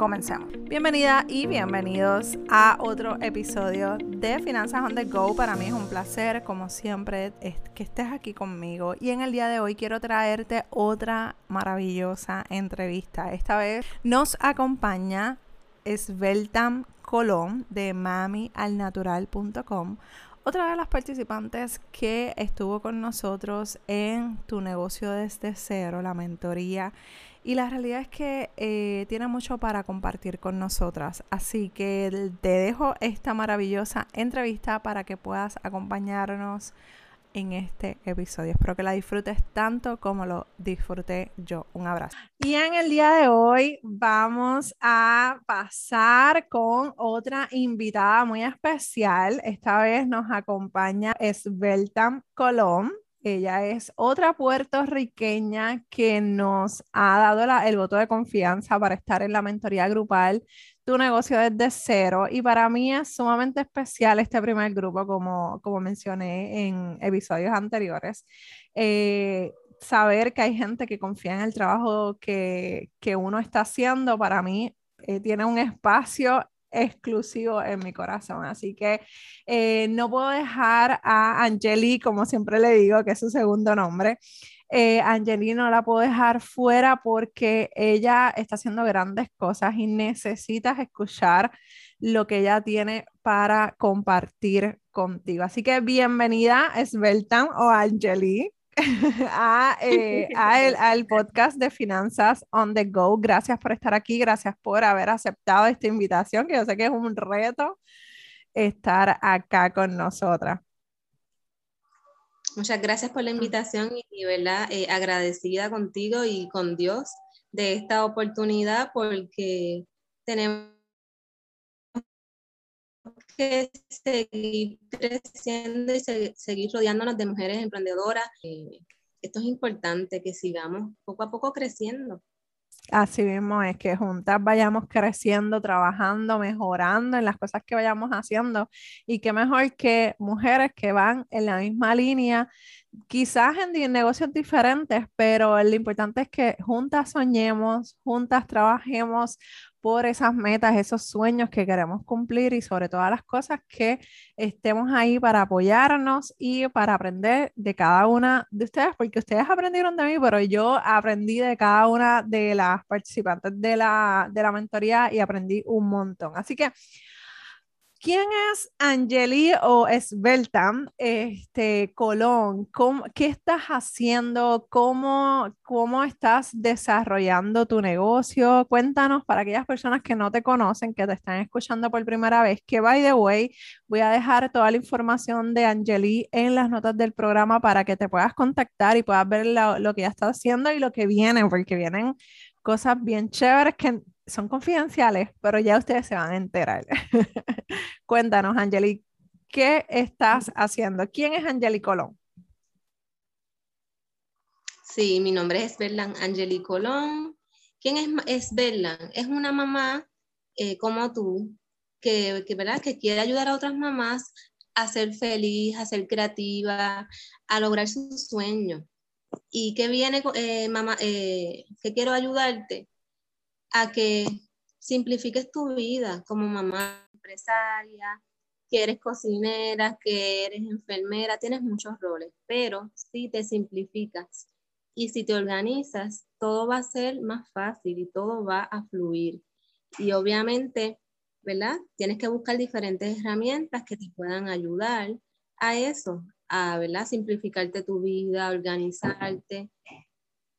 comencemos. Bienvenida y bienvenidos a otro episodio de Finanzas on the Go. Para mí es un placer, como siempre, que estés aquí conmigo. Y en el día de hoy quiero traerte otra maravillosa entrevista. Esta vez nos acompaña Sveltam Colón de mamialnatural.com otra de las participantes que estuvo con nosotros en Tu negocio desde cero, la mentoría y la realidad es que eh, tiene mucho para compartir con nosotras. Así que te dejo esta maravillosa entrevista para que puedas acompañarnos en este episodio. Espero que la disfrutes tanto como lo disfruté yo. Un abrazo. Y en el día de hoy vamos a pasar con otra invitada muy especial. Esta vez nos acompaña Sveltam Colón. Ella es otra puertorriqueña que nos ha dado el voto de confianza para estar en la mentoría grupal Tu negocio desde cero. Y para mí es sumamente especial este primer grupo, como, como mencioné en episodios anteriores. Eh, saber que hay gente que confía en el trabajo que, que uno está haciendo, para mí eh, tiene un espacio exclusivo en mi corazón. Así que eh, no puedo dejar a Angeli, como siempre le digo, que es su segundo nombre. Eh, Angeli no la puedo dejar fuera porque ella está haciendo grandes cosas y necesitas escuchar lo que ella tiene para compartir contigo. Así que bienvenida, Sveltan o Angeli. a, eh, el, al podcast de Finanzas on the Go. Gracias por estar aquí, gracias por haber aceptado esta invitación, que yo sé que es un reto estar acá con nosotras. Muchas gracias por la invitación y, verdad, eh, agradecida contigo y con Dios de esta oportunidad porque tenemos que seguir creciendo y seguir rodeándonos de mujeres emprendedoras. Eh, esto es importante, que sigamos poco a poco creciendo. Así mismo es que juntas vayamos creciendo, trabajando, mejorando en las cosas que vayamos haciendo. Y qué mejor que mujeres que van en la misma línea, quizás en negocios diferentes, pero lo importante es que juntas soñemos, juntas trabajemos por esas metas, esos sueños que queremos cumplir y sobre todas las cosas que estemos ahí para apoyarnos y para aprender de cada una de ustedes, porque ustedes aprendieron de mí, pero yo aprendí de cada una de las participantes de la, de la mentoría y aprendí un montón. Así que ¿Quién es Angeli o Esbelta este, Colón? ¿Qué estás haciendo? ¿Cómo, ¿Cómo estás desarrollando tu negocio? Cuéntanos para aquellas personas que no te conocen, que te están escuchando por primera vez, que by the way, voy a dejar toda la información de Angeli en las notas del programa para que te puedas contactar y puedas ver lo, lo que ya está haciendo y lo que viene, porque vienen cosas bien chéveres que son confidenciales, pero ya ustedes se van a enterar. Cuéntanos, Angeli, ¿qué estás haciendo? ¿Quién es Angeli Colón? Sí, mi nombre es Berlan Angeli Colón. ¿Quién es, es Berlan? Es una mamá eh, como tú que, que, ¿verdad? que quiere ayudar a otras mamás a ser feliz, a ser creativa, a lograr sus sueños. ¿Y qué viene, eh, mamá? Eh, que quiero ayudarte a que simplifiques tu vida como mamá empresaria, que eres cocinera, que eres enfermera, tienes muchos roles, pero si te simplificas y si te organizas, todo va a ser más fácil y todo va a fluir. Y obviamente, ¿verdad? Tienes que buscar diferentes herramientas que te puedan ayudar a eso, a, ¿verdad? Simplificarte tu vida, organizarte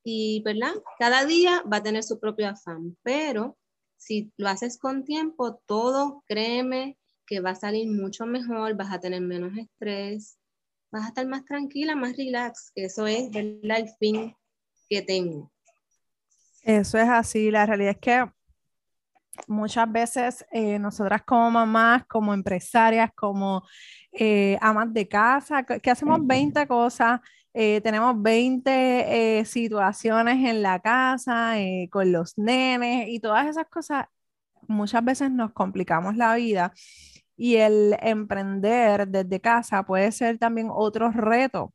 y, ¿verdad? Cada día va a tener su propio afán, pero si lo haces con tiempo, todo, créeme, que va a salir mucho mejor, vas a tener menos estrés, vas a estar más tranquila, más relax, que eso es, ¿verdad? El fin que tengo. Eso es así, la realidad es que muchas veces eh, nosotras como mamás, como empresarias, como eh, amas de casa, que hacemos 20 cosas eh, tenemos 20 eh, situaciones en la casa eh, con los nenes y todas esas cosas, muchas veces nos complicamos la vida y el emprender desde casa puede ser también otro reto,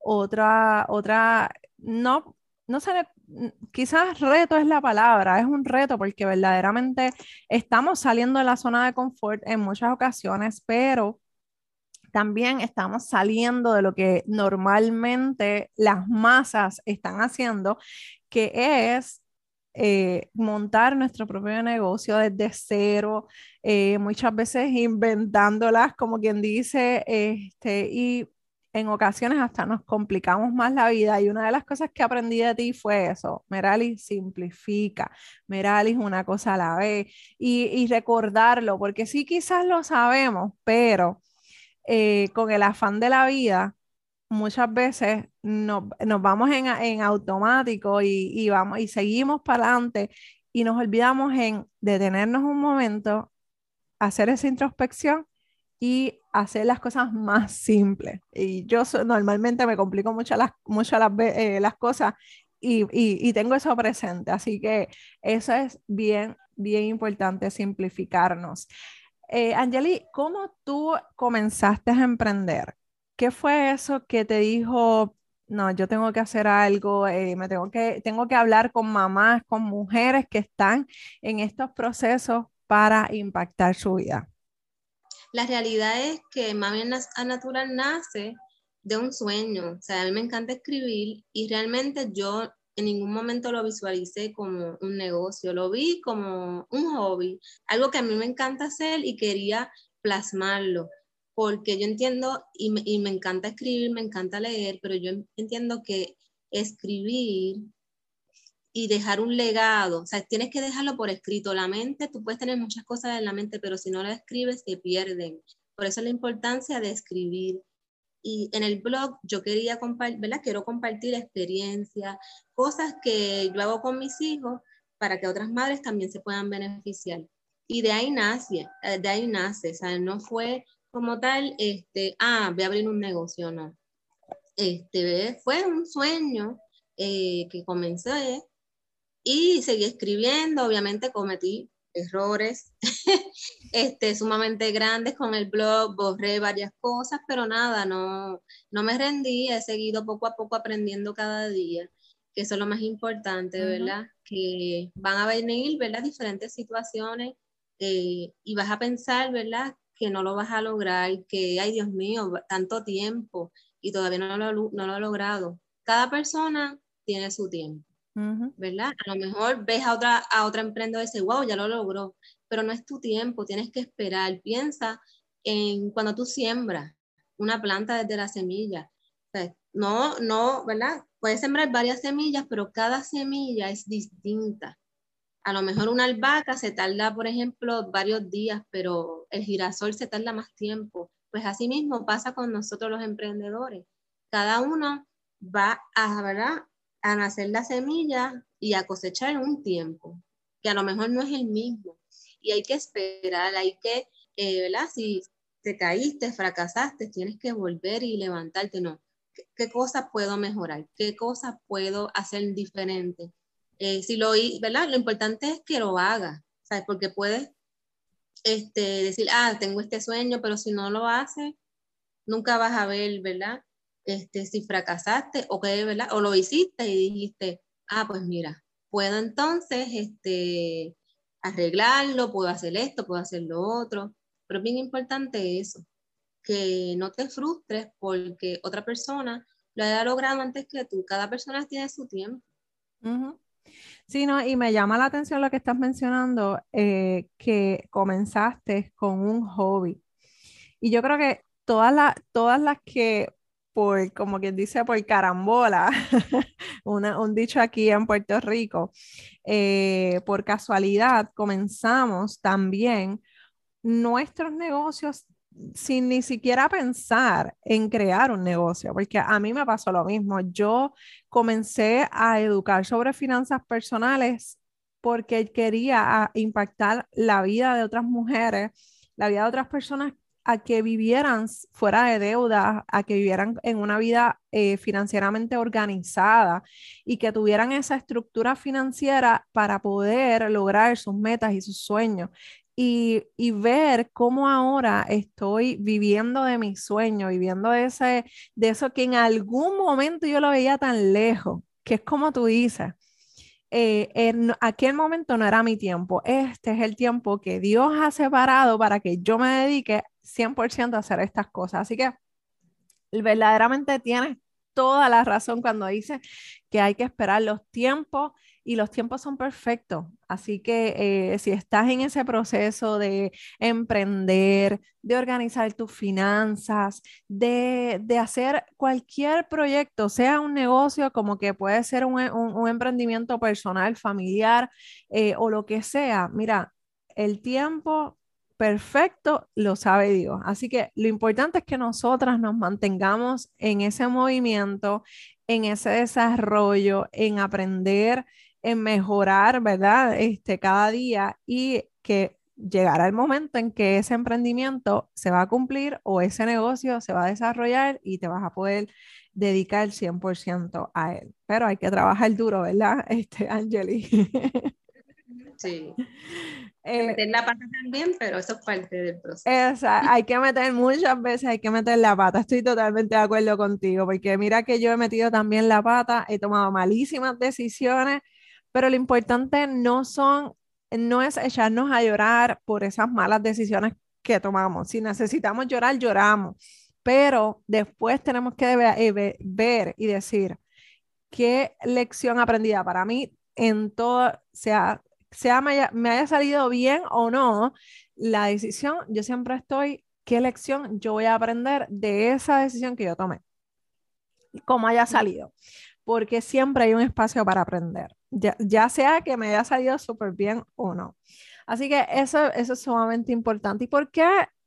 otra, otra, no, no sé, quizás reto es la palabra, es un reto porque verdaderamente estamos saliendo de la zona de confort en muchas ocasiones, pero también estamos saliendo de lo que normalmente las masas están haciendo, que es eh, montar nuestro propio negocio desde cero, eh, muchas veces inventándolas, como quien dice, este, y en ocasiones hasta nos complicamos más la vida. Y una de las cosas que aprendí de ti fue eso, Merali simplifica, Merali una cosa a la vez, y, y recordarlo, porque sí quizás lo sabemos, pero eh, con el afán de la vida, muchas veces nos, vamos en, automático y, vamos, y seguimos para adelante y nos olvidamos en detenernos un momento, hacer esa introspección y hacer las cosas más simples. Y yo normalmente me complico mucho las, mucho eh, las cosas y, y, tengo eso presente. Así que eso es bien, bien importante, simplificarnos. Eh, ¿cómo tú comenzaste a emprender? ¿Qué fue eso que te dijo, no, yo tengo que hacer algo, eh, me tengo que, tengo que hablar con mamás, con mujeres que están en estos procesos para impactar su vida? La realidad es que Mami a Natural nace de un sueño. O sea, a mí me encanta escribir y realmente yo en ningún momento lo visualicé como un negocio, lo vi como un hobby, algo que a mí me encanta hacer y quería plasmarlo, porque yo entiendo y me, encanta escribir, me encanta leer, pero yo entiendo que escribir y dejar un legado, o sea, tienes que dejarlo por escrito. La mente, tú puedes tener muchas cosas en la mente, pero si no la escribes, se pierden. Por eso la importancia de escribir. Y en el blog yo quería compartir, ¿verdad? Quiero compartir experiencias, cosas que yo hago con mis hijos para que otras madres también se puedan beneficiar. Y de ahí nace, eh, de ahí nace, o sea, no fue como tal, este, ah, voy a abrir un negocio, no. Este, fue un sueño eh, que comencé y seguí escribiendo, obviamente cometí errores este, sumamente grandes con el blog, borré varias cosas, pero nada, no, no me rendí, he seguido poco a poco aprendiendo cada día, que eso es lo más importante, ¿verdad? Que van a venir, ¿verdad? Diferentes situaciones eh, y vas a pensar, ¿verdad? Que no lo vas a lograr, que, ay Dios mío, tanto tiempo y todavía no lo, no lo he logrado. Cada persona tiene su tiempo. ¿Verdad? A lo mejor ves a otra, a otra emprendedora y dices, wow, ya lo logró, pero no es tu tiempo, tienes que esperar. Piensa en cuando tú siembras una planta desde la semilla. no, no, ¿verdad? Puedes sembrar varias semillas, pero cada semilla es distinta. A lo mejor una albahaca se tarda, por ejemplo, varios días, pero el girasol se tarda más tiempo. Pues así mismo pasa con nosotros los emprendedores. Cada uno va a, ¿verdad? A nacer la semilla y a cosechar un tiempo, que a lo mejor no es el mismo. Y hay que esperar, hay que, eh, ¿verdad? Si te caíste, fracasaste, tienes que volver y levantarte, no. ¿Qué, cosas puedo mejorar? ¿Qué cosas puedo hacer diferente? Eh, si lo, ¿verdad? Lo importante es que lo hagas, ¿sabes? Porque puedes este, decir, ah, tengo este sueño, pero si no lo haces, nunca vas a ver, ¿verdad? Este, si fracasaste o que, ¿verdad? O lo hiciste y dijiste, ah, pues mira, puedo entonces este, arreglarlo, puedo hacer esto, puedo hacer lo otro. Pero es bien importante eso, que no te frustres porque otra persona lo haya logrado antes que tú. Cada persona tiene su tiempo. Sí, no, y me llama la atención lo que estás mencionando, eh, que comenzaste con un hobby. Y yo creo que todas, las todas las que por, como quien dice, por carambola, un dicho aquí en Puerto Rico, eh, por casualidad comenzamos también nuestros negocios sin ni siquiera pensar en crear un negocio, porque a mí me pasó lo mismo. Yo comencé a educar sobre finanzas personales porque quería impactar la vida de otras mujeres, la vida de otras personas a que vivieran fuera de deuda, a que vivieran en una vida eh, financieramente organizada y que tuvieran esa estructura financiera para poder lograr sus metas y sus sueños. Y, ver cómo ahora estoy viviendo de mi sueño, viviendo de, ese, de eso que en algún momento yo lo veía tan lejos, que es como tú dices, eh, en aquel momento no era mi tiempo, este es el tiempo que Dios ha separado para que yo me dedique 100% a hacer estas cosas. Así que verdaderamente tienes toda la razón cuando dices que hay que esperar los tiempos y los tiempos son perfectos. Así que eh, si estás en ese proceso de emprender, de organizar tus finanzas, de, hacer cualquier proyecto, sea un negocio como que puede ser un, emprendimiento personal, familiar eh, o lo que sea, mira, el tiempo perfecto lo sabe Dios. Así que lo importante es que nosotras nos mantengamos en ese movimiento, en ese desarrollo, en aprender en mejorar, ¿verdad? Este, cada día y que llegará el momento en que ese emprendimiento se va a cumplir o ese negocio se va a desarrollar y te vas a poder dedicar 100% a él. Pero hay que trabajar duro, ¿verdad? Este, Angeli. Sí. Eh, meter la pata también, pero eso es parte del proceso. hay que meter muchas veces, hay que meter la pata. Estoy totalmente de acuerdo contigo, porque mira que yo he metido también la pata, he tomado malísimas decisiones pero lo importante no son, no es echarnos a llorar por esas malas decisiones que tomamos. Si necesitamos llorar, lloramos. Pero después tenemos que eh, ver y decir qué lección aprendida para mí en todo, sea, sea me haya, me haya salido bien o no la decisión, yo siempre estoy, qué lección yo voy a aprender de esa decisión que yo tomé, como haya salido, porque siempre hay un espacio para aprender ya, sea que me haya salido súper bien o no. Así que eso, eso es sumamente importante. ¿Y por qué,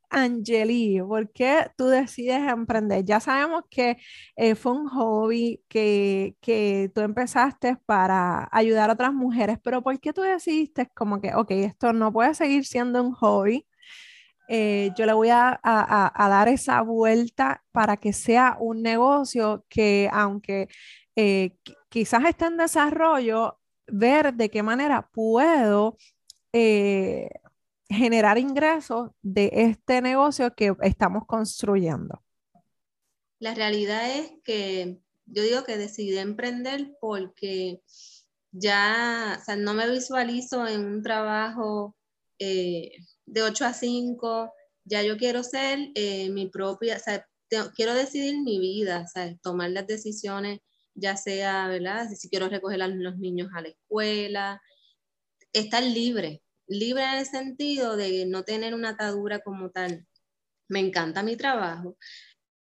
Angeli? ¿Por qué tú decides emprender? Ya sabemos que eh, fue un hobby que, que tú empezaste para ayudar a otras mujeres, pero ¿por qué tú decidiste como que, ok, esto no puede seguir siendo un hobby? Eh, yo le voy a, a, dar esa vuelta para que sea un negocio que aunque eh, quizás esté en desarrollo, ver de qué manera puedo eh, generar ingresos de este negocio que estamos construyendo. La realidad es que yo digo que decidí emprender porque ya, no me visualizo en un trabajo eh, de 8 a 5, ya yo quiero ser eh, mi propia, o quiero decidir mi vida, tomar las decisiones ya sea, ¿verdad? Si quiero recoger a los niños a la escuela, estar libre, libre en el sentido de no tener una atadura como tal. Me encanta mi trabajo,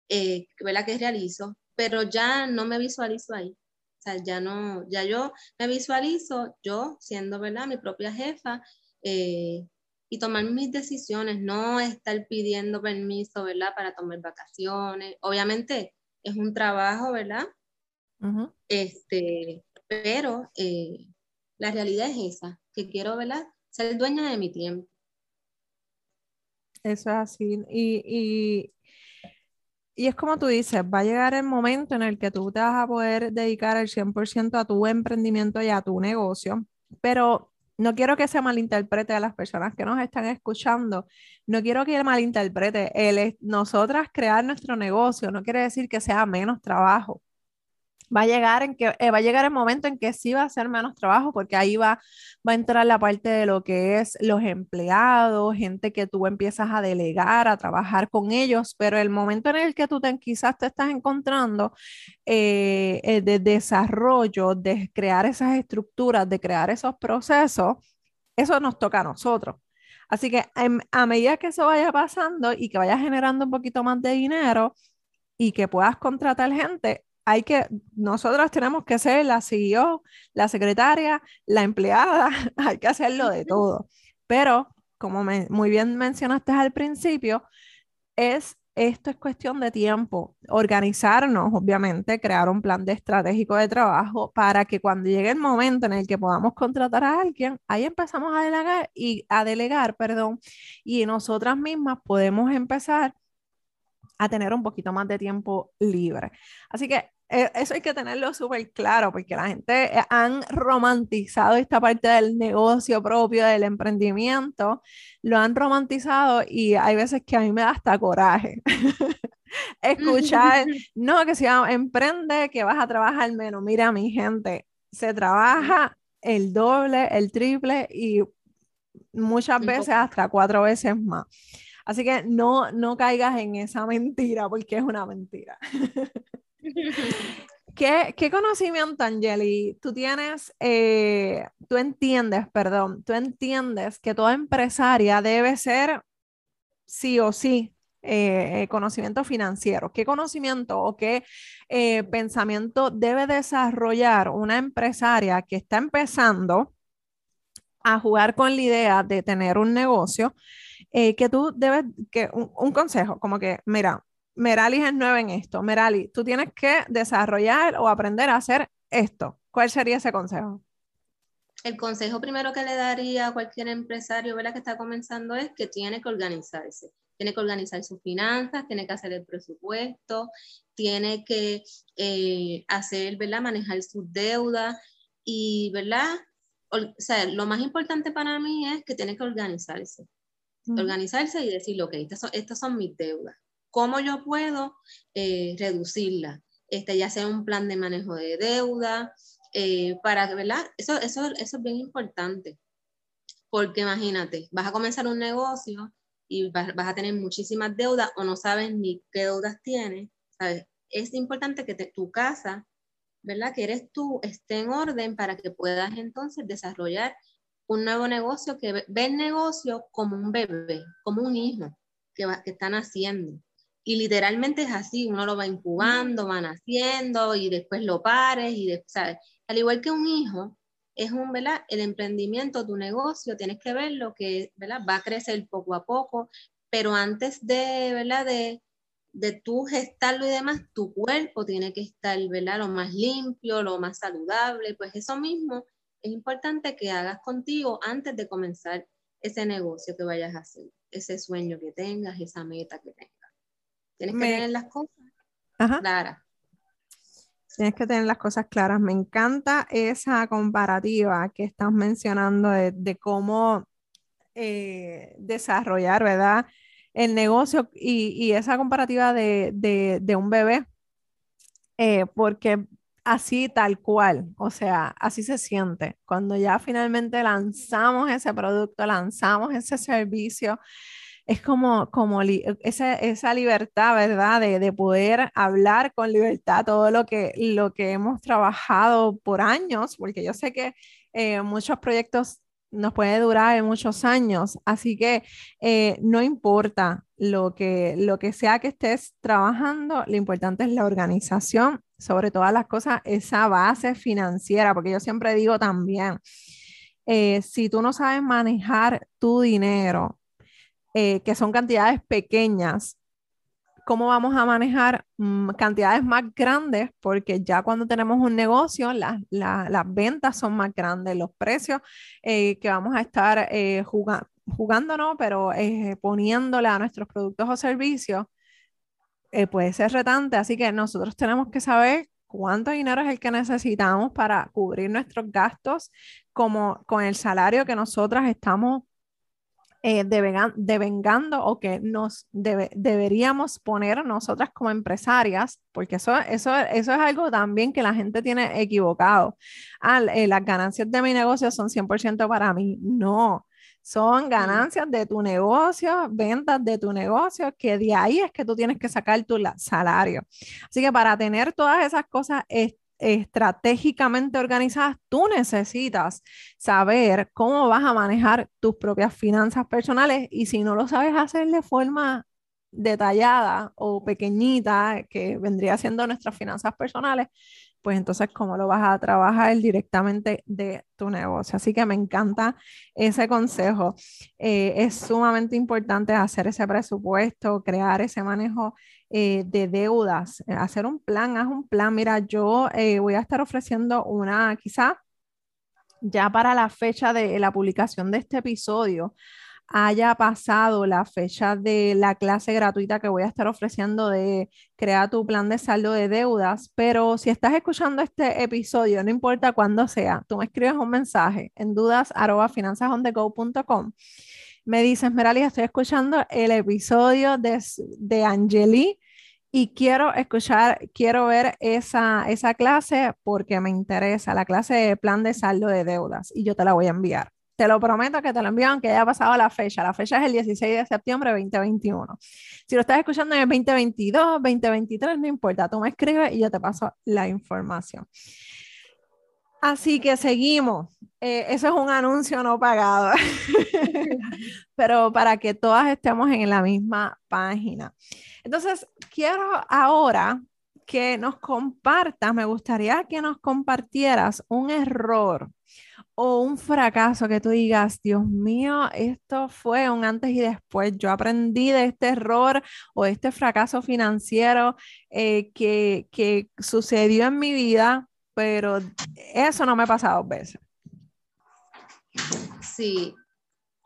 eh, ¿verdad? Que realizo, pero ya no me visualizo ahí. O sea, ya no, ya yo me visualizo yo siendo, ¿verdad? Mi propia jefa eh, y tomar mis decisiones, no estar pidiendo permiso, ¿verdad? Para tomar vacaciones. Obviamente es un trabajo, ¿verdad? Este, pero eh, la realidad es esa, que quiero ¿verdad? ser dueña de mi tiempo. Eso es así. Y, y, y, es como tú dices, va a llegar el momento en el que tú te vas a poder dedicar el 100% a tu emprendimiento y a tu negocio, pero no quiero que se malinterprete a las personas que nos están escuchando. No quiero que malinterprete. El, nosotras crear nuestro negocio no quiere decir que sea menos trabajo va a llegar en que eh, va a llegar el momento en que sí va a ser menos trabajo porque ahí va, va a entrar la parte de lo que es los empleados, gente que tú empiezas a delegar, a trabajar con ellos, pero el momento en el que tú te, quizás te estás encontrando eh, eh, de desarrollo, de crear esas estructuras, de crear esos procesos, eso nos toca a nosotros. Así que em, a medida que eso vaya pasando y que vayas generando un poquito más de dinero y que puedas contratar gente, hay que, nosotros tenemos que ser la CEO, la secretaria, la empleada, hay que hacerlo de todo. Pero, como muy bien mencionaste al principio, es esto es cuestión de tiempo, organizarnos, obviamente, crear un plan de estratégico de trabajo para que cuando llegue el momento en el que podamos contratar a alguien, ahí empezamos a delegar y a delegar, perdón, y nosotras mismas podemos empezar a tener un poquito más de tiempo libre. Así que eso hay que tenerlo súper claro porque la gente eh, han romantizado esta parte del negocio propio, del emprendimiento, lo han romantizado y hay veces que a mí me da hasta coraje. Escuchar, no, que si emprende, que vas a trabajar menos. Mira, mi gente, se trabaja el doble, el triple y muchas veces hasta cuatro veces más. Así que no, no caigas en esa mentira porque es una mentira. ¿Qué, ¿Qué, conocimiento, Angeli, tú tienes, eh, tú entiendes, perdón, tú entiendes que toda empresaria debe ser sí o sí eh, eh, conocimiento financiero? ¿Qué conocimiento o qué pensamiento debe desarrollar una empresaria que está empezando a jugar con la idea de tener un negocio? que tú debes, que un, un consejo, como que, mira, Merali es nueva en esto. Merali, tú tienes que desarrollar o aprender a hacer esto. ¿Cuál sería ese consejo? El consejo primero que le daría a cualquier empresario ¿verdad? que está comenzando es que tiene que organizarse. Tiene que organizar sus finanzas, tiene que hacer el presupuesto, tiene que eh, hacer, ¿verdad? Manejar sus deudas y, ¿verdad? O, sea, lo más importante para mí es que tiene que organizarse. Organizarse y decir, ok, estas son, estas son mis deudas cómo yo puedo eh, reducirla, este, ya sea un plan de manejo de deuda, eh, para ¿verdad? Eso, eso, eso es bien importante, porque imagínate, vas a comenzar un negocio y vas, a tener muchísimas deudas o no sabes ni qué deudas tienes, ¿sabes? Es importante que tu casa, ¿verdad? Que eres tú, esté en orden para que puedas entonces desarrollar un nuevo negocio que ve, el negocio como un bebé, como un hijo que, va, que están haciendo. Y literalmente es así, uno lo va incubando, van haciendo y después lo pares y después, ¿sabes? Al igual que un hijo, es un, ¿verdad? El emprendimiento, tu negocio, tienes que ver lo que, ¿verdad? Va a crecer poco a poco, pero antes de, ¿verdad? De, de tú gestarlo y demás, tu cuerpo tiene que estar, ¿verdad? Lo más limpio, lo más saludable, pues eso mismo es importante que hagas contigo antes de comenzar ese negocio que vayas a hacer, ese sueño que tengas, esa meta que tengas. Tienes que tener las cosas claras. Tienes que tener las cosas claras. Me encanta esa comparativa que estás mencionando de, cómo eh, desarrollar, ¿verdad? El negocio y, esa comparativa de, un bebé, eh, porque así tal cual, o sea, así se siente. Cuando ya finalmente lanzamos ese producto, lanzamos ese servicio, es como, como esa, esa, libertad, ¿verdad? De, de, poder hablar con libertad todo lo que, lo que hemos trabajado por años, porque yo sé que eh, muchos proyectos nos pueden durar muchos años, así que eh, no importa lo que, lo que sea que estés trabajando, lo importante es la organización, sobre todas las cosas, esa base financiera, porque yo siempre digo también, eh, si tú no sabes manejar tu dinero, eh, que son cantidades pequeñas, ¿cómo vamos a manejar mm, cantidades más grandes? Porque ya cuando tenemos un negocio, las ventas son más grandes, los precios eh, que vamos a estar eh, jugando, no, pero poniéndole a nuestros productos o servicios, puede ser retante. Así que nosotros tenemos que saber cuánto dinero es el que necesitamos para cubrir nuestros gastos, como con el salario que nosotras estamos eh, devengando o que nos deberíamos poner nosotras como empresarias, porque eso, eso, eso es algo también que la gente tiene equivocado. Ah, eh, las ganancias de mi negocio son 100% para mí. No, son ganancias de tu negocio, ventas de tu negocio, que de ahí es que tú tienes que sacar tu salario. Así que para tener todas esas cosas, estratégicamente organizadas, tú necesitas saber cómo vas a manejar tus propias finanzas personales y si no lo sabes hacer de forma detallada o pequeñita, que vendría siendo nuestras finanzas personales, pues entonces cómo lo vas a trabajar directamente de tu negocio. Así que me encanta ese consejo. Eh, es sumamente importante hacer ese presupuesto, crear ese manejo eh, de deudas, eh, hacer un plan, haz un plan. Mira, yo voy a estar ofreciendo una, quizá ya para la fecha de la publicación de este episodio, haya pasado la fecha de la clase gratuita que voy a estar ofreciendo de crear tu plan de saldo de deudas, pero si estás escuchando este episodio, no importa cuándo sea, tú me escribes un mensaje en dudas Me dices, Merali, estoy escuchando el episodio de, de Angeli y quiero escuchar, quiero ver esa, esa clase porque me interesa, la clase de plan de saldo de deudas y yo te la voy a enviar. Te lo prometo que te lo envío aunque haya pasado la fecha. La fecha es el 16 de septiembre de 2021. Si lo estás escuchando en el 2022, 2023, no importa, tú me escribes y yo te paso la información. Así que seguimos. Eh, eso es un anuncio no pagado, pero para que todas estemos en la misma página. Entonces, quiero ahora que nos compartas, me gustaría que nos compartieras un error o un fracaso que tú digas, Dios mío, esto fue un antes y después, yo aprendí de este error o este fracaso financiero eh, que, que sucedió en mi vida, pero eso no me ha pasado dos veces. Sí,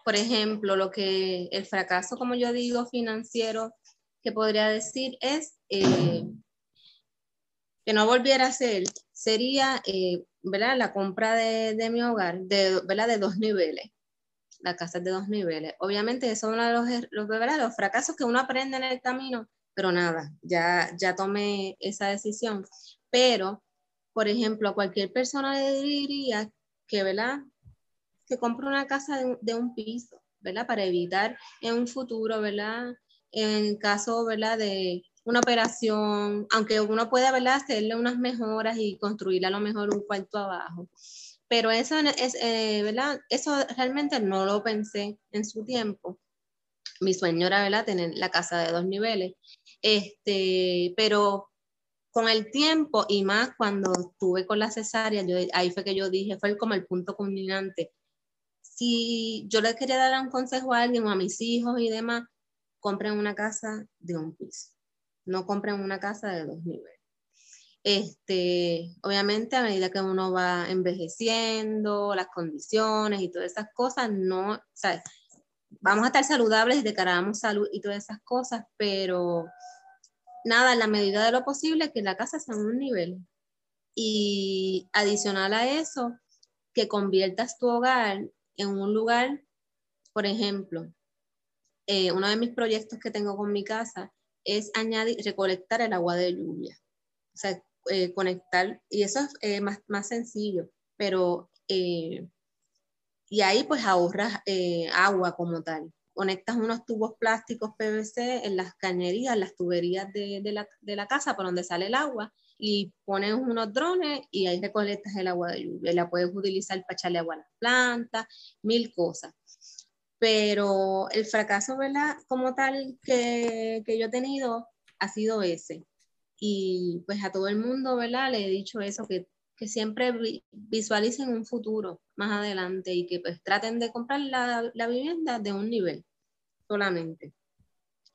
por ejemplo, lo que el fracaso, como yo digo, financiero, que podría decir es eh, que no volviera a ser, sería eh, ¿verdad? La compra de, de mi hogar, de, ¿verdad? De dos niveles. La casa de dos niveles. Obviamente, eso es uno de los, er, los, los fracasos que uno aprende en el camino, pero nada, ya, ya tomé esa decisión. Pero, por ejemplo, a cualquier persona le diría que, ¿verdad? Que compre una casa de, un piso, ¿verdad? Para evitar en un futuro, ¿verdad? En caso, ¿verdad? De una operación, aunque uno puede ¿verdad? hacerle unas mejoras y construirle a lo mejor un cuarto abajo. Pero eso, es, eh, ¿verdad? eso realmente no lo pensé en su tiempo. Mi sueño era ¿verdad? tener la casa de dos niveles. Este, pero con el tiempo y más cuando estuve con la cesárea, yo, ahí fue que yo dije, fue como el punto culminante. Si yo le quería dar un consejo a alguien o a mis hijos y demás, compren una casa de un piso no compren una casa de dos niveles. Este, obviamente a medida que uno va envejeciendo, las condiciones y todas esas cosas, no, vamos a estar saludables, declaramos salud y todas esas cosas, pero nada, en la medida de lo posible, que la casa sea un nivel. Y adicional a eso, que conviertas tu hogar en un lugar, por ejemplo, eh, uno de mis proyectos que tengo con mi casa es añadir, recolectar el agua de lluvia. O sea, eh, conectar, y eso es eh, más, más, sencillo, pero, y ahí pues ahorras agua como tal. Conectas unos tubos plásticos PVC en las cañerías, las tuberías de, de la casa por donde sale el agua, y pones unos drones y ahí recolectas el agua de lluvia. La puedes utilizar para echarle agua a las plantas, mil cosas pero el fracaso, ¿verdad? Como tal que, que yo he tenido ha sido ese. Y pues a todo el mundo, ¿verdad? Le he dicho eso, que, que siempre visualicen un futuro más adelante y que pues traten de comprar la, la vivienda de un nivel solamente.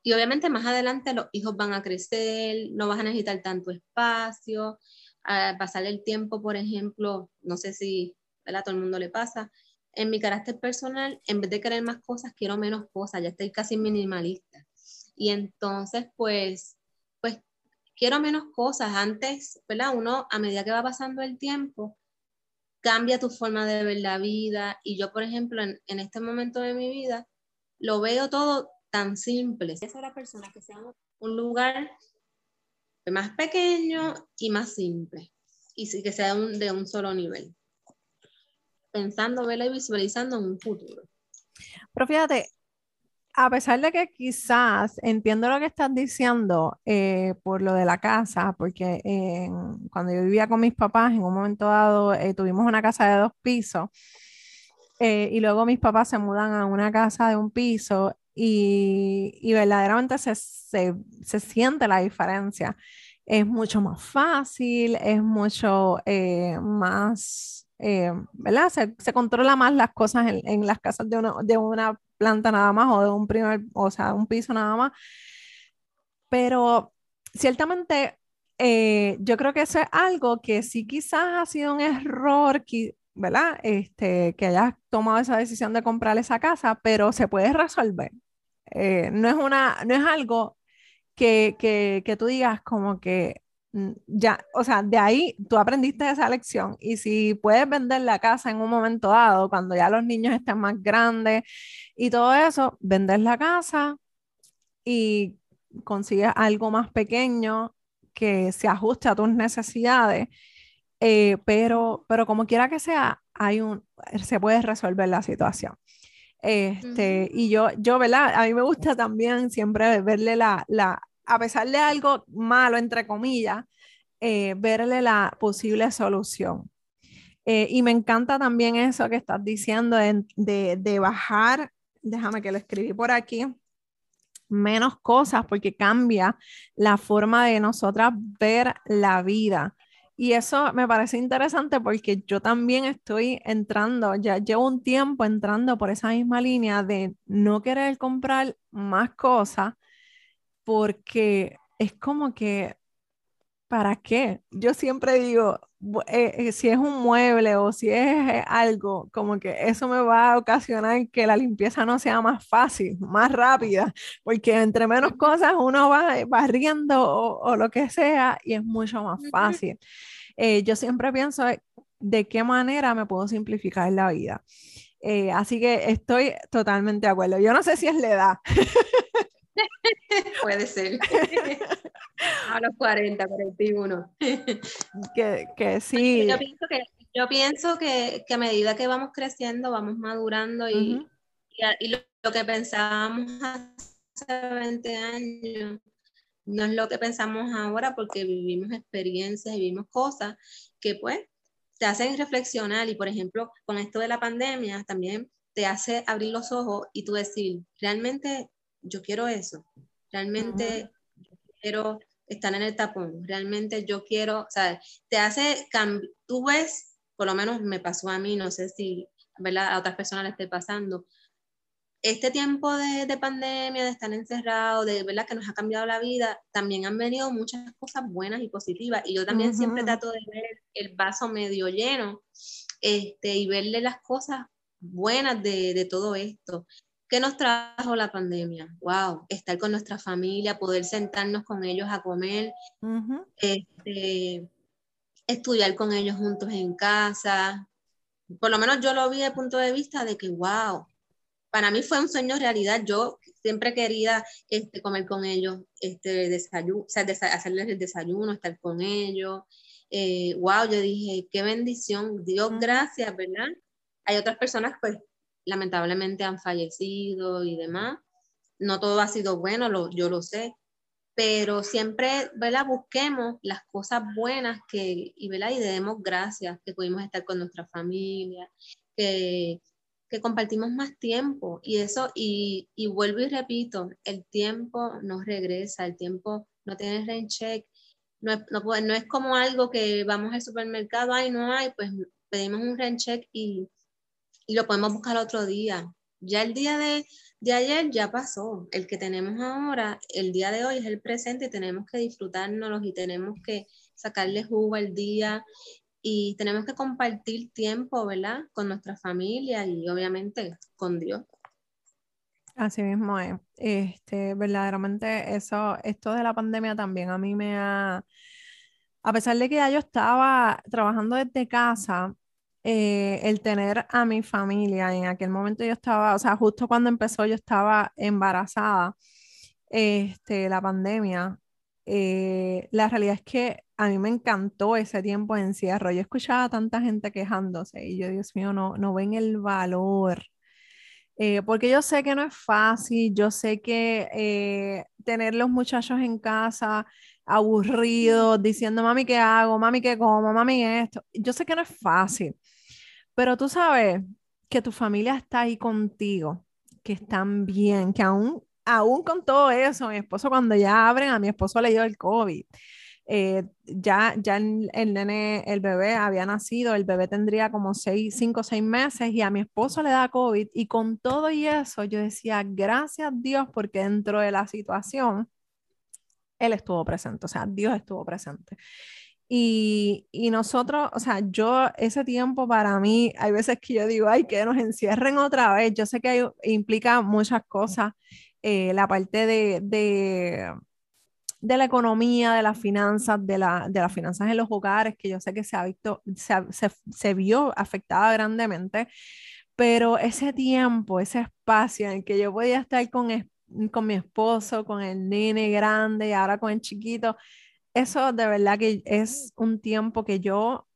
Y obviamente más adelante los hijos van a crecer, no vas a necesitar tanto espacio, a pasar el tiempo, por ejemplo, no sé si a todo el mundo le pasa, en mi carácter personal, en vez de querer más cosas, quiero menos cosas, ya estoy casi minimalista. Y entonces, pues, pues quiero menos cosas. Antes, ¿verdad? Uno, a medida que va pasando el tiempo, cambia tu forma de ver la vida. Y yo, por ejemplo, en, este momento de mi vida, lo veo todo tan simple. Esa es la persona que sea un lugar más pequeño y más simple. Y que sea de un solo nivel pensando, verla y visualizando un futuro. Pero fíjate, a pesar de que quizás entiendo lo que estás diciendo eh, por lo de la casa, porque cuando yo vivía con mis papás, en un momento dado eh, tuvimos una casa de dos pisos eh, y luego mis papás se mudan a una casa de un piso y, y verdaderamente se, se, se, siente la diferencia. es mucho más fácil, es mucho eh, más, eh, ¿verdad? Se, controla más las cosas en, las casas de una, de una planta nada más o de un primer, o sea, un piso nada más. Pero ciertamente eh, yo creo que eso es algo que sí quizás ha sido un error, ¿verdad? Este, que hayas tomado esa decisión de comprar esa casa, pero se puede resolver. No, es una, no es algo que, que, que tú digas como que mm, ya, o sea, de ahí tú aprendiste esa lección y si puedes vender la casa en un momento dado, cuando ya los niños estén más grandes y todo eso, vender la casa y consigues algo más pequeño que se ajuste a tus necesidades, eh, pero, pero como quiera que sea, hay un, se puede resolver la situación. Este, Y yo, yo, ¿verdad? A mí me gusta también siempre verle la, la a pesar de algo malo, entre comillas, eh, verle la posible solución. Eh, y me encanta también eso que estás diciendo de, de, bajar, déjame que lo escribí por aquí, menos cosas porque cambia la forma de nosotras ver la vida. Y eso me parece interesante porque yo también estoy entrando, ya llevo un tiempo entrando por esa misma línea de no querer comprar más cosas porque es como que, ¿para qué? Yo siempre digo, eh, eh, si es un mueble o si es eh, algo, como que eso me va a ocasionar que la limpieza no sea más fácil, más rápida, porque entre menos cosas uno va barriendo o, o lo que sea y es mucho más fácil. yo siempre pienso de qué manera me puedo simplificar la vida. así que estoy totalmente de acuerdo. Yo no sé si es la edad. Puede ser. A los 40, 41. que, que sí. Yo pienso que, yo pienso que, que, a medida que vamos creciendo, vamos madurando y, y, lo, que pensábamos hace 20 años no es lo que pensamos ahora porque vivimos experiencias y vivimos cosas que pues te hacen reflexionar y por ejemplo con esto de la pandemia también te hace abrir los ojos y tú decir, realmente yo quiero eso, realmente quiero estar en el tapón, realmente yo quiero, o sea, te hace, tú ves, por lo menos me pasó a mí, no sé si ¿verdad? a otras personas les esté pasando, este tiempo de, de, pandemia, de estar encerrado, de verdad que nos ha cambiado la vida, también han venido muchas cosas buenas y positivas. Y yo también siempre trato de ver el vaso medio lleno este, y verle las cosas buenas de, de todo esto. ¿Qué nos trajo la pandemia? Wow, estar con nuestra familia, poder sentarnos con ellos a comer, este, estudiar con ellos juntos en casa. Por lo menos yo lo vi desde el punto de vista de que, wow, para mí fue un sueño realidad. Yo siempre quería este, comer con ellos, este, desayuno, o sea, hacerles el desayuno, estar con ellos. wow, eh, yo dije, qué bendición, Dios gracias, ¿verdad? Hay otras personas pues lamentablemente han fallecido y demás. No todo ha sido bueno, yo lo sé, pero siempre, ¿verdad? Busquemos las cosas buenas que, y, ¿verdad? Y demos gracias que pudimos estar con nuestra familia, que, que compartimos más tiempo. Y eso, y, y, vuelvo y repito, el tiempo no regresa, el tiempo no tiene rain check. No es, no, no es como algo que vamos al supermercado, ay, no hay, pues pedimos un rain check y y lo podemos buscar otro día. Ya el día de, de ayer ya pasó. El que tenemos ahora, el día de hoy es el presente y tenemos que disfrutárnoslos y tenemos que sacarle jugo al día y tenemos que compartir tiempo, ¿verdad? Con nuestra familia y obviamente con Dios. Así mismo es. Este, verdaderamente eso, esto de la pandemia también a mí me ha, a pesar de que ya yo estaba trabajando desde casa, eh, el tener a mi familia, en aquel momento yo estaba, o sea, justo cuando empezó yo estaba embarazada, este, la pandemia, eh, la realidad es que a mí me encantó ese tiempo de encierro. Yo escuchaba a tanta gente quejándose y yo, Dios mío, no, no ven el valor. Eh, porque yo sé que no es fácil, yo sé que tener los muchachos en casa aburridos, diciendo, mami, ¿qué hago? Mami, ¿qué como? Mami, esto. Yo sé que no es fácil. Pero tú sabes que tu familia está ahí contigo, que están bien, que aún, aún con todo eso, mi esposo cuando ya abren, a mi esposo le dio el COVID. eh, ya, ya el, nene, el bebé había nacido, el bebé tendría como seis, cinco o seis meses y a mi esposo le da COVID y con todo y eso yo decía, gracias Dios porque dentro de la situación, él estuvo presente, o sea, Dios estuvo presente. Y, y, nosotros, o sea, yo ese tiempo para mí, hay veces que yo digo, ay, que nos encierren otra vez. Yo sé que implica muchas cosas, eh, la parte de, de de la economía, de las finanzas, de, la, de las finanzas en los hogares, que yo sé que se, ha visto, se, se, vio afectada grandemente, pero ese tiempo, ese espacio en que yo podía estar con, con mi esposo, con el nene grande y ahora con el chiquito, eso de verdad que es un tiempo que yo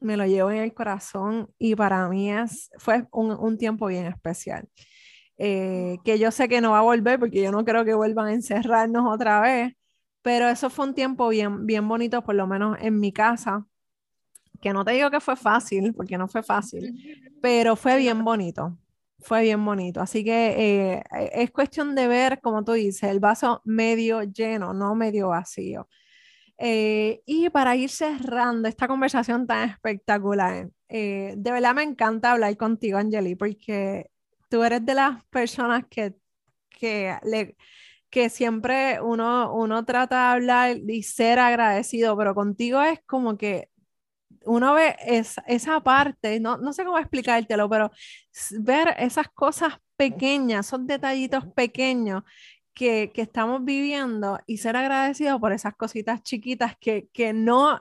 me lo llevo en el corazón y para mí es, fue un, un tiempo bien especial. Eh, que yo sé que no va a volver porque yo no creo que vuelvan a encerrarnos otra vez, pero eso fue un tiempo bien, bien bonito, por lo menos en mi casa, que no te digo que fue fácil, porque no fue fácil, pero fue bien bonito, fue bien bonito. Así que eh, es cuestión de ver, como tú dices, el vaso medio lleno, no medio vacío. Eh, y para ir cerrando esta conversación tan espectacular, eh, de verdad me encanta hablar contigo, Angeli, porque tú eres de las personas que, que le que siempre uno, uno trata de hablar y ser agradecido, pero contigo es como que uno ve esa parte, no, no sé cómo explicártelo, pero ver esas cosas pequeñas, esos detallitos pequeños que, que, estamos viviendo y ser agradecido por esas cositas chiquitas que, que no,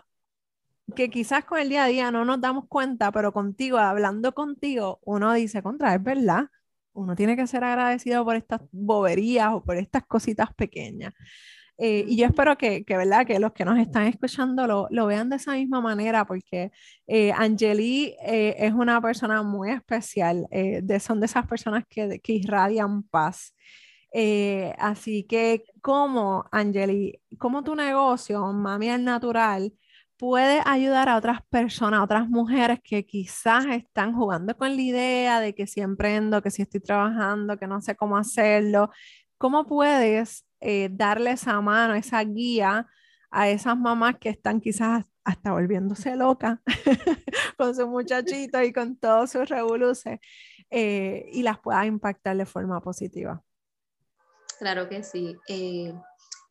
que quizás con el día a día no nos damos cuenta, pero contigo, hablando contigo, uno dice, contra, es verdad uno tiene que ser agradecido por estas boberías o por estas cositas pequeñas. Eh, y yo espero que, que, ¿verdad? que los que nos están escuchando lo, lo vean de esa misma manera, porque eh, Angeli eh, es una persona muy especial, eh, de, son de esas personas que, que irradian paz. Así que, como Angeli, como tu negocio, Mami al Natural, puede ayudar a otras personas, a otras mujeres que quizás están jugando con la idea de que si emprendo, que si estoy trabajando, que no sé cómo hacerlo. ¿Cómo puedes eh, darle esa mano, esa guía a esas mamás que están quizás hasta volviéndose locas con su muchachito y con todos sus revoluciones eh, y las pueda impactar de forma positiva? Claro que sí. Eh,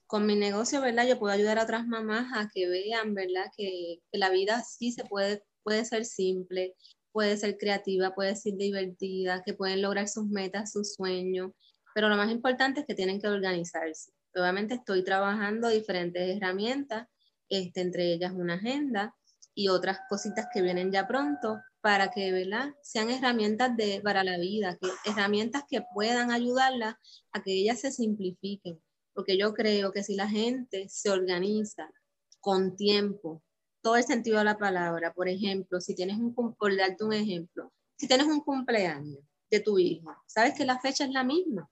con mi negocio, ¿verdad? Yo puedo ayudar a otras mamás a que vean, ¿verdad? Que, la vida sí se puede, puede ser simple, puede ser creativa, puede ser divertida, que pueden lograr sus metas, sus sueños, pero lo más importante es que tienen que organizarse. Obviamente estoy trabajando diferentes herramientas, este, entre ellas una agenda y otras cositas que vienen ya pronto para que ¿verdad? sean herramientas de, para la vida, que, herramientas que puedan ayudarlas a que ellas se simplifiquen porque yo creo que si la gente se organiza con tiempo, todo el sentido de la palabra, por ejemplo, si tienes un, por darte un ejemplo, si tienes un cumpleaños de tu hijo, sabes que la fecha es la misma.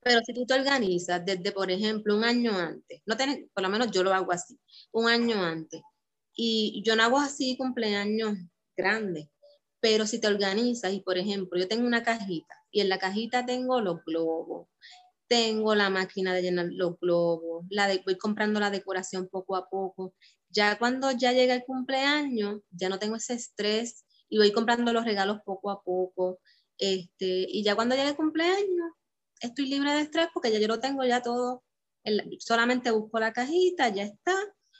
Pero si tú te organizas desde, por ejemplo, un año antes, no tenés, por lo menos yo lo hago así, un año antes, y yo no hago así cumpleaños grandes, pero si te organizas y, por ejemplo, yo tengo una cajita y en la cajita tengo los globos, tengo la máquina de llenar los globos, la de, voy comprando la decoración poco a poco. Ya cuando ya llega el cumpleaños, ya no tengo ese estrés y voy comprando los regalos poco a poco. Este, y ya cuando llegue el cumpleaños, estoy libre de estrés porque ya yo lo tengo ya todo. solamente busco la cajita, ya está.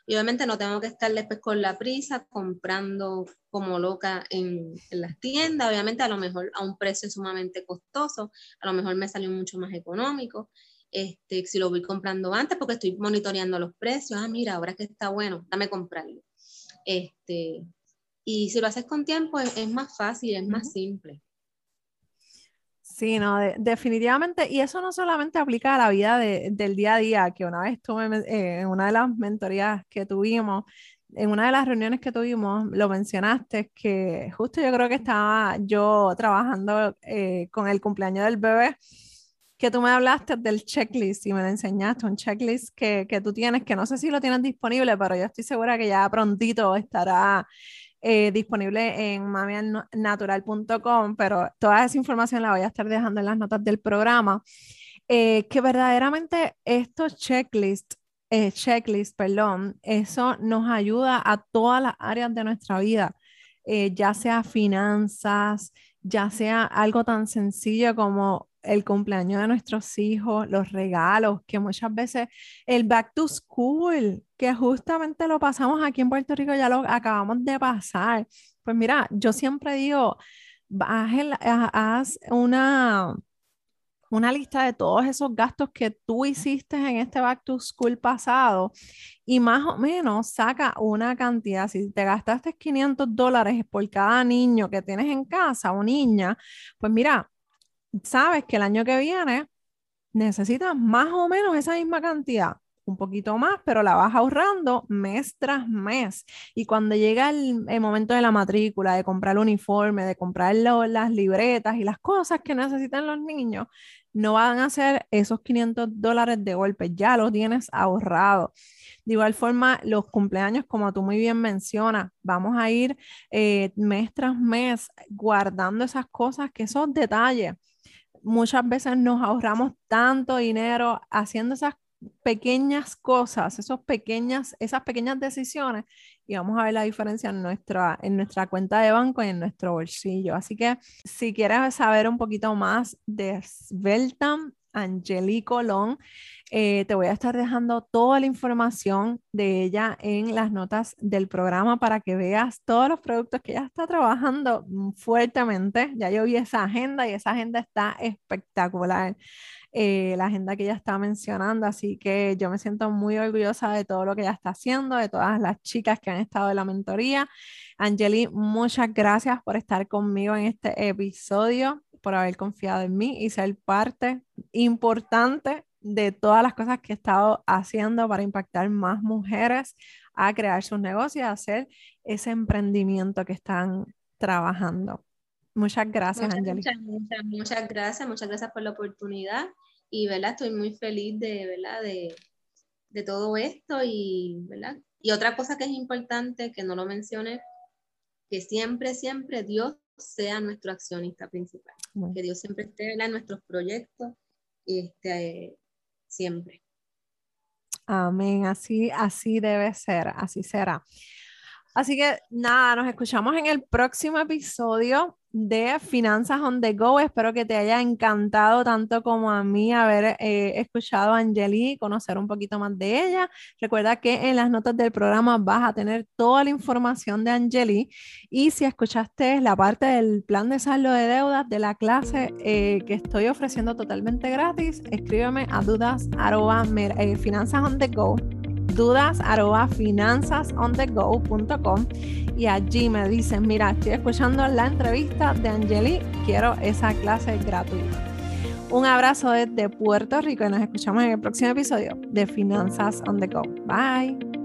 Y obviamente no tengo que estar después con la prisa comprando como loca en, en, las tiendas, obviamente a lo mejor a un precio sumamente costoso, a lo mejor me salió mucho más económico. Este, si lo voy comprando antes porque estoy monitoreando los precios, ah, mira, ahora que está bueno, dame comprarlo. Este, y si lo haces con tiempo es, es más fácil, es más simple. Sí, no, definitivamente, y eso no solamente aplica a la vida de, del día a día, que una vez estuve eh, en una de las mentorías que tuvimos, en una de las reuniones que tuvimos, lo mencionaste, que justo yo creo que estaba yo trabajando eh, con el cumpleaños del bebé, que tú me hablaste del checklist y me lo enseñaste, un checklist que, que tú tienes, que no sé si lo tienes disponible, pero yo estoy segura que ya prontito estará eh, disponible en mamialnatural.com, pero toda esa información la voy a estar dejando en las notas del programa. Eh, que verdaderamente estos checklists eh, checklist, perdón, eso nos ayuda a todas las áreas de nuestra vida, eh, ya sea finanzas, ya sea algo tan sencillo como el cumpleaños de nuestros hijos, los regalos, que muchas veces el back to school, que justamente lo pasamos aquí en Puerto Rico, ya lo acabamos de pasar. Pues mira, yo siempre digo, haz una, una lista de todos esos gastos que tú hiciste en este back to school pasado y más o menos saca una cantidad. Si te gastaste 500 dólares por cada niño que tienes en casa o niña, pues mira, sabes que el año que viene necesitas más o menos esa misma cantidad un poquito más, pero la vas ahorrando mes tras mes. Y cuando llega el, momento de la matrícula, de comprar el uniforme, de comprar las libretas y las cosas que necesitan los niños, no van a ser esos 500 dólares de golpe, ya los tienes ahorrado. De igual forma, los cumpleaños, como tú muy bien mencionas, vamos a ir eh, mes tras mes guardando esas cosas que son detalles. Muchas veces nos ahorramos tanto dinero haciendo esas pequeñas cosas, esos pequeñas, esas pequeñas decisiones y vamos a ver la diferencia en nuestra, en nuestra cuenta de banco y en nuestro bolsillo. Así que si quieres saber un poquito más de Sveltam, Angeli Colón, eh, te voy a estar dejando toda la información de ella en las notas del programa para que veas todos los productos que ella está trabajando fuertemente. Ya yo vi esa agenda y esa agenda está espectacular. Eh, la agenda que ella está mencionando, así que yo me siento muy orgullosa de todo lo que ella está haciendo, de todas las chicas que han estado en la mentoría. Angeli, muchas gracias por estar conmigo en este episodio, por haber confiado en mí y ser parte importante de todas las cosas que he estado haciendo para impactar más mujeres a crear sus negocios, a hacer ese emprendimiento que están trabajando. Muchas gracias, Angeli. Muchas, muchas, gracias, muchas gracias por la oportunidad y ¿verdad? estoy muy feliz de, ¿verdad? de, de todo esto y, ¿verdad? y otra cosa que es importante que no lo mencioné, que siempre, siempre Dios sea nuestro accionista principal, que Dios siempre esté en nuestros proyectos, este, siempre. Amén, así, así debe ser, así será. Así que nada, nos escuchamos en el próximo episodio de Finanzas on the Go. Espero que te haya encantado tanto como a mí haber eh, escuchado a Angeli y conocer un poquito más de ella. Recuerda que en las notas del programa vas a tener toda la información de Angeli y si escuchaste la parte del plan de saldo de deudas de la clase eh, que estoy ofreciendo totalmente gratis, escríbeme a dudas arroba, eh, finanzas on the go dudas arroba finanzasonthego.com y allí me dicen, mira, estoy escuchando la entrevista de Angeli, quiero esa clase gratuita. Un abrazo desde Puerto Rico y nos escuchamos en el próximo episodio de Finanzas on the Go. Bye.